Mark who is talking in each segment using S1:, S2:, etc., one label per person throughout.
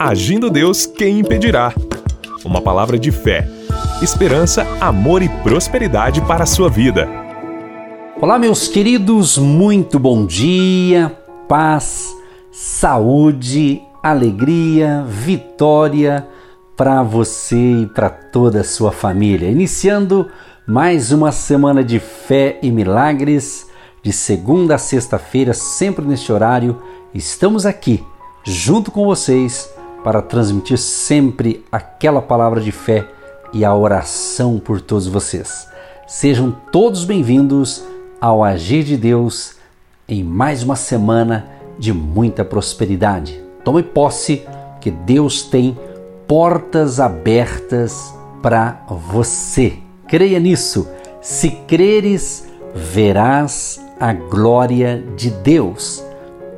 S1: Agindo Deus, quem impedirá? Uma palavra de fé, esperança, amor e prosperidade para a sua vida.
S2: Olá, meus queridos, muito bom dia, paz, saúde, alegria, vitória para você e para toda a sua família. Iniciando mais uma semana de fé e milagres, de segunda a sexta-feira, sempre neste horário, estamos aqui junto com vocês para transmitir sempre aquela palavra de fé e a oração por todos vocês. Sejam todos bem-vindos ao Agir de Deus em mais uma semana de muita prosperidade. Tome posse que Deus tem portas abertas para você. Creia nisso. Se creres, verás a glória de Deus.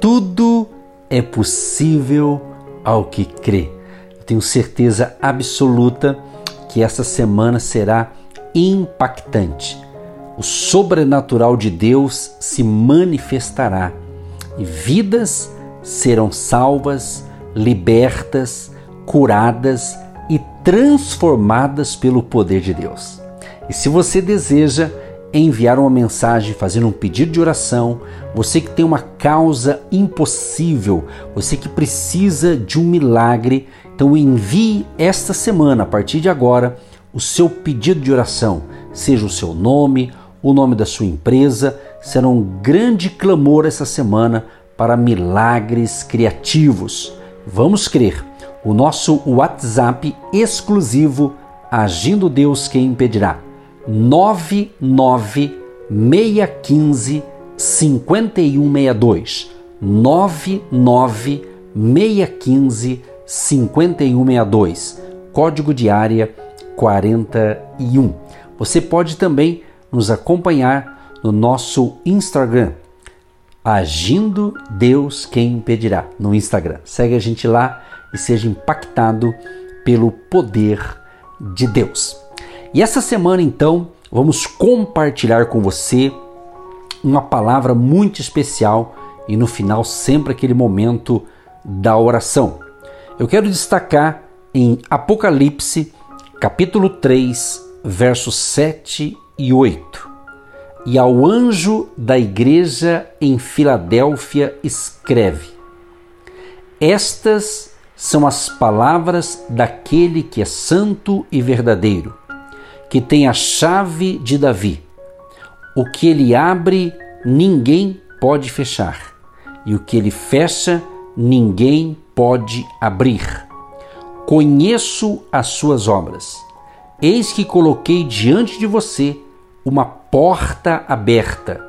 S2: Tudo é possível ao que crê. Eu tenho certeza absoluta que essa semana será impactante. O sobrenatural de Deus se manifestará e vidas serão salvas, libertas, curadas e transformadas pelo poder de Deus. E se você deseja enviar uma mensagem, fazer um pedido de oração, você que tem uma causa impossível, você que precisa de um milagre, então envie esta semana, a partir de agora, o seu pedido de oração, seja o seu nome, o nome da sua empresa, será um grande clamor essa semana para milagres criativos. Vamos crer. O nosso WhatsApp exclusivo Agindo Deus quem impedirá 99615 5162 99615 5162 código de área 41. Você pode também nos acompanhar no nosso Instagram Agindo Deus quem impedirá no Instagram. Segue a gente lá e seja impactado pelo poder de Deus. E essa semana, então, vamos compartilhar com você uma palavra muito especial e no final, sempre aquele momento da oração. Eu quero destacar em Apocalipse, capítulo 3, versos 7 e 8. E ao anjo da igreja em Filadélfia escreve: Estas são as palavras daquele que é santo e verdadeiro que tem a chave de Davi. O que ele abre, ninguém pode fechar, e o que ele fecha, ninguém pode abrir. Conheço as suas obras. Eis que coloquei diante de você uma porta aberta,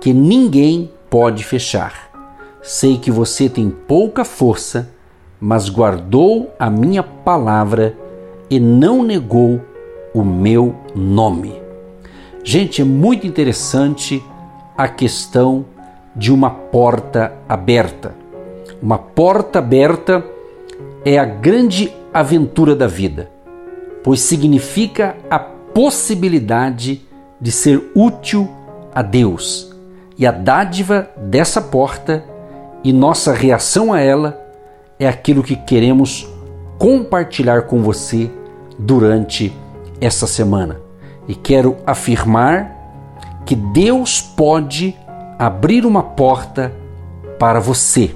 S2: que ninguém pode fechar. Sei que você tem pouca força, mas guardou a minha palavra e não negou o meu nome. Gente, é muito interessante a questão de uma porta aberta. Uma porta aberta é a grande aventura da vida, pois significa a possibilidade de ser útil a Deus. E a dádiva dessa porta e nossa reação a ela é aquilo que queremos compartilhar com você durante essa semana e quero afirmar que Deus pode abrir uma porta para você.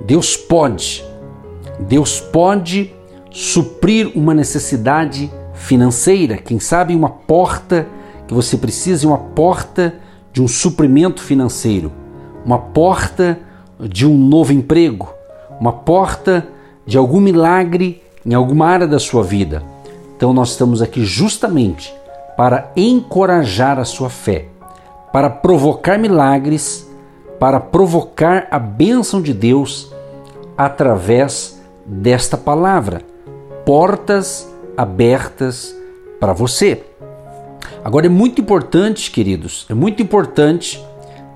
S2: Deus pode. Deus pode suprir uma necessidade financeira, quem sabe uma porta que você precisa, uma porta de um suprimento financeiro, uma porta de um novo emprego, uma porta de algum milagre em alguma área da sua vida. Então nós estamos aqui justamente para encorajar a sua fé, para provocar milagres, para provocar a bênção de Deus através desta palavra. Portas abertas para você. Agora é muito importante, queridos, é muito importante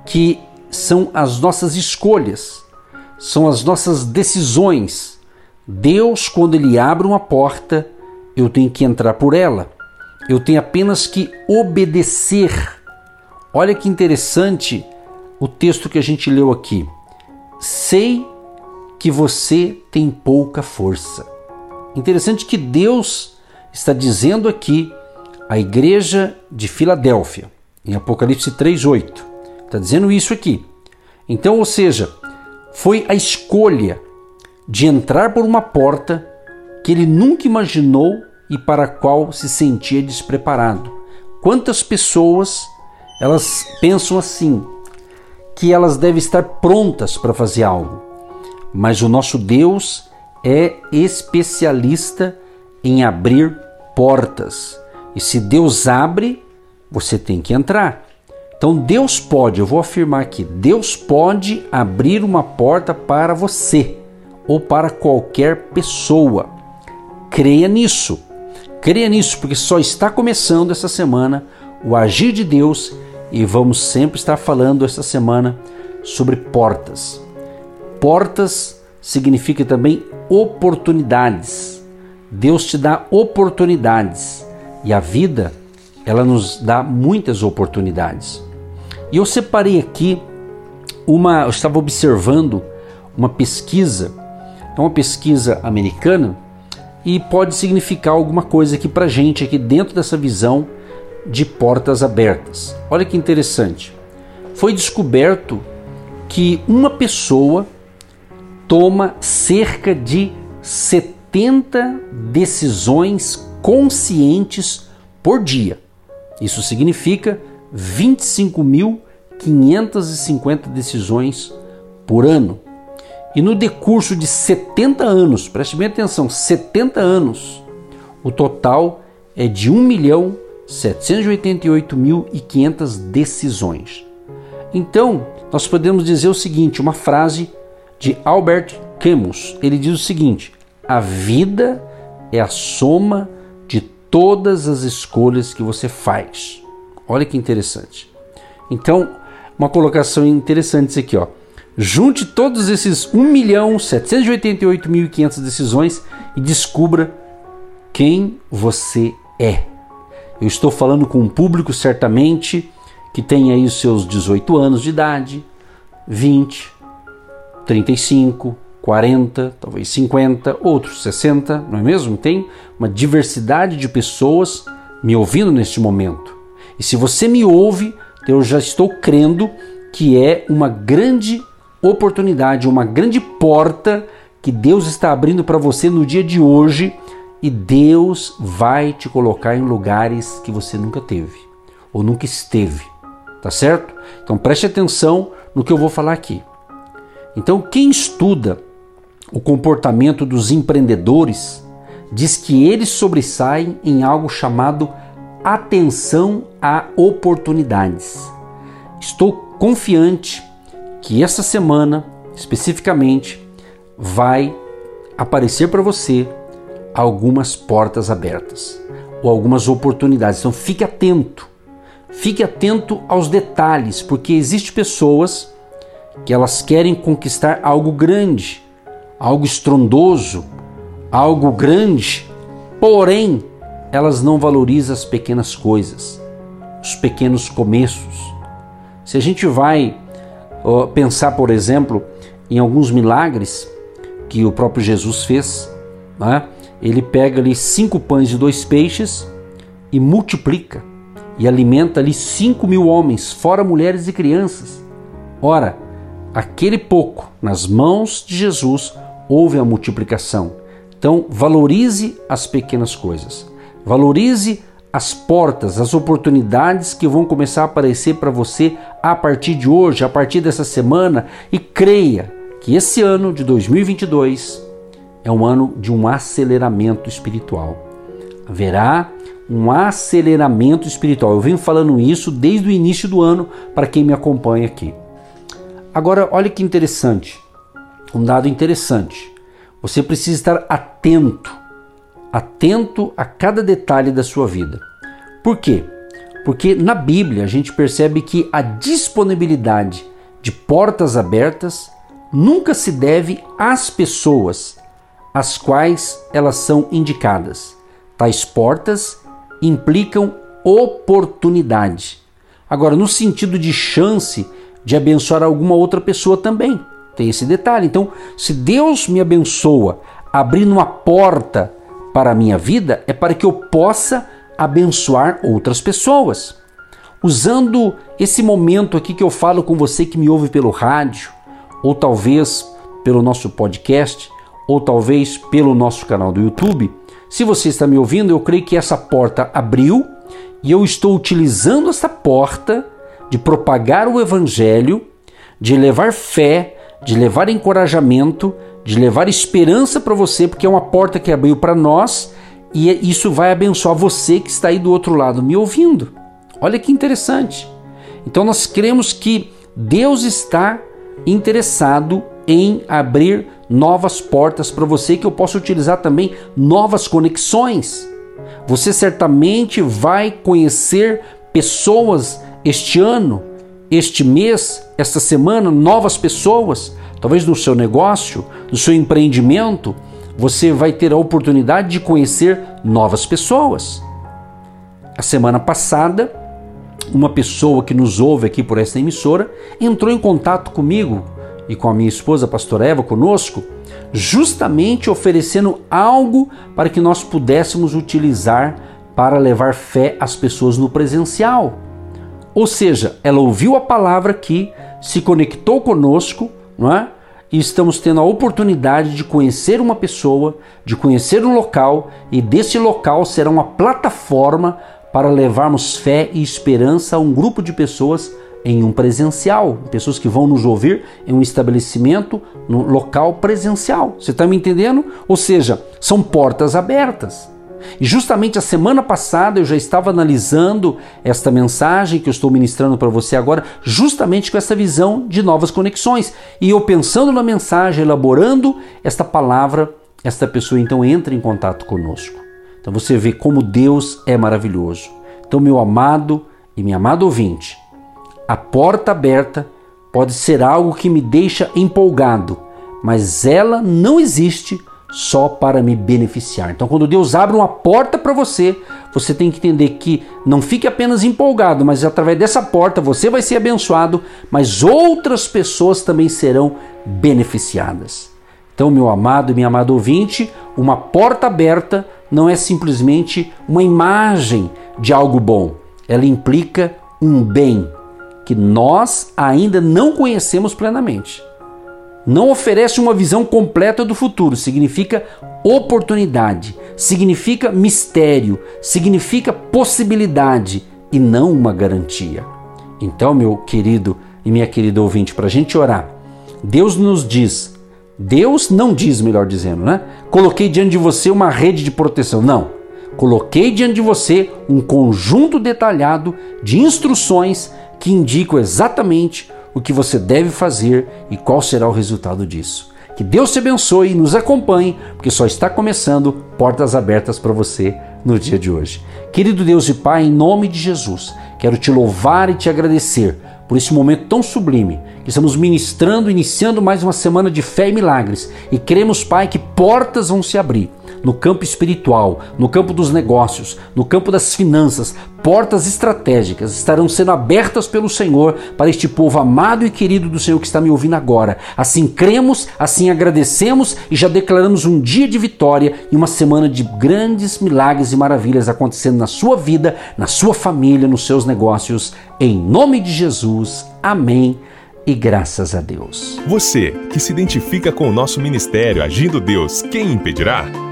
S2: que são as nossas escolhas, são as nossas decisões. Deus, quando Ele abre uma porta, eu tenho que entrar por ela. Eu tenho apenas que obedecer. Olha que interessante o texto que a gente leu aqui. Sei que você tem pouca força. Interessante que Deus está dizendo aqui à igreja de Filadélfia, em Apocalipse 3:8. Está dizendo isso aqui. Então, ou seja, foi a escolha de entrar por uma porta que ele nunca imaginou e para a qual se sentia despreparado. Quantas pessoas elas pensam assim, que elas devem estar prontas para fazer algo. Mas o nosso Deus é especialista em abrir portas. E se Deus abre, você tem que entrar. Então Deus pode, eu vou afirmar aqui, Deus pode abrir uma porta para você ou para qualquer pessoa. Creia nisso. Creia nisso, porque só está começando essa semana o agir de Deus e vamos sempre estar falando essa semana sobre portas. Portas significa também oportunidades. Deus te dá oportunidades e a vida ela nos dá muitas oportunidades. E eu separei aqui uma, eu estava observando uma pesquisa, é uma pesquisa americana e pode significar alguma coisa aqui para gente aqui dentro dessa visão de portas abertas. Olha que interessante. Foi descoberto que uma pessoa toma cerca de 70 decisões conscientes por dia. Isso significa 25.550 decisões por ano. E no decurso de 70 anos, preste bem atenção, 70 anos, o total é de 1 milhão 788.500 decisões. Então, nós podemos dizer o seguinte, uma frase de Albert Camus. Ele diz o seguinte: a vida é a soma de todas as escolhas que você faz. Olha que interessante. Então, uma colocação interessante isso aqui, ó. Junte todos esses 1.788.500 decisões e descubra quem você é. Eu estou falando com um público certamente que tem aí os seus 18 anos de idade, 20, 35, 40, talvez 50, outros 60, não é mesmo? Tem uma diversidade de pessoas me ouvindo neste momento. E se você me ouve, eu já estou crendo que é uma grande oportunidade, uma grande porta que Deus está abrindo para você no dia de hoje e Deus vai te colocar em lugares que você nunca teve ou nunca esteve, tá certo? Então preste atenção no que eu vou falar aqui. Então, quem estuda o comportamento dos empreendedores diz que eles sobressaem em algo chamado atenção a oportunidades. Estou confiante que essa semana, especificamente, vai aparecer para você algumas portas abertas ou algumas oportunidades. Então fique atento. Fique atento aos detalhes, porque existe pessoas que elas querem conquistar algo grande, algo estrondoso, algo grande, porém elas não valorizam as pequenas coisas, os pequenos começos. Se a gente vai pensar, por exemplo, em alguns milagres que o próprio Jesus fez, né? ele pega ali cinco pães e dois peixes e multiplica e alimenta ali cinco mil homens, fora mulheres e crianças. Ora, aquele pouco nas mãos de Jesus houve a multiplicação. Então, valorize as pequenas coisas. Valorize as portas, as oportunidades que vão começar a aparecer para você a partir de hoje, a partir dessa semana e creia que esse ano de 2022 é um ano de um aceleramento espiritual. Haverá um aceleramento espiritual. Eu venho falando isso desde o início do ano para quem me acompanha aqui. Agora, olha que interessante, um dado interessante. Você precisa estar atento, atento a cada detalhe da sua vida. Por quê? Porque na Bíblia a gente percebe que a disponibilidade de portas abertas nunca se deve às pessoas às quais elas são indicadas. Tais portas implicam oportunidade. Agora, no sentido de chance de abençoar alguma outra pessoa também. Tem esse detalhe. Então, se Deus me abençoa abrindo uma porta para a minha vida, é para que eu possa abençoar outras pessoas. Usando esse momento aqui que eu falo com você que me ouve pelo rádio, ou talvez pelo nosso podcast, ou talvez pelo nosso canal do YouTube, se você está me ouvindo, eu creio que essa porta abriu e eu estou utilizando essa porta de propagar o evangelho, de levar fé, de levar encorajamento, de levar esperança para você, porque é uma porta que abriu para nós e isso vai abençoar você que está aí do outro lado me ouvindo. Olha que interessante. Então nós cremos que Deus está interessado em abrir novas portas para você que eu possa utilizar também novas conexões. Você certamente vai conhecer pessoas este ano, este mês, esta semana, novas pessoas, talvez no seu negócio, no seu empreendimento, você vai ter a oportunidade de conhecer novas pessoas. A semana passada, uma pessoa que nos ouve aqui por esta emissora entrou em contato comigo e com a minha esposa, a pastora Eva, conosco, justamente oferecendo algo para que nós pudéssemos utilizar para levar fé às pessoas no presencial. Ou seja, ela ouviu a palavra aqui, se conectou conosco, não é? E estamos tendo a oportunidade de conhecer uma pessoa, de conhecer um local, e desse local será uma plataforma para levarmos fé e esperança a um grupo de pessoas em um presencial, pessoas que vão nos ouvir em um estabelecimento, no local presencial. Você está me entendendo? Ou seja, são portas abertas. E justamente a semana passada eu já estava analisando esta mensagem que eu estou ministrando para você agora, justamente com essa visão de novas conexões. E eu pensando na mensagem, elaborando esta palavra, esta pessoa então entra em contato conosco. Então você vê como Deus é maravilhoso. Então, meu amado e minha amada ouvinte, a porta aberta pode ser algo que me deixa empolgado, mas ela não existe só para me beneficiar. Então, quando Deus abre uma porta para você, você tem que entender que não fique apenas empolgado, mas através dessa porta você vai ser abençoado, mas outras pessoas também serão beneficiadas. Então, meu amado e minha amada ouvinte, uma porta aberta não é simplesmente uma imagem de algo bom, ela implica um bem que nós ainda não conhecemos plenamente. Não oferece uma visão completa do futuro, significa oportunidade, significa mistério, significa possibilidade e não uma garantia. Então, meu querido e minha querida ouvinte, para a gente orar, Deus nos diz, Deus não diz, melhor dizendo, né? Coloquei diante de você uma rede de proteção. Não. Coloquei diante de você um conjunto detalhado de instruções que indicam exatamente o que você deve fazer e qual será o resultado disso. Que Deus te abençoe e nos acompanhe, porque só está começando portas abertas para você no dia de hoje. Querido Deus e Pai, em nome de Jesus, quero te louvar e te agradecer por esse momento tão sublime que estamos ministrando, iniciando mais uma semana de fé e milagres. E queremos, Pai, que portas vão se abrir no campo espiritual, no campo dos negócios, no campo das finanças, portas estratégicas estarão sendo abertas pelo Senhor para este povo amado e querido do Senhor que está me ouvindo agora. Assim cremos, assim agradecemos e já declaramos um dia de vitória e uma semana de grandes milagres e maravilhas acontecendo na sua vida, na sua família, nos seus negócios. Em nome de Jesus. Amém e graças a Deus.
S1: Você que se identifica com o nosso ministério Agindo Deus, quem impedirá?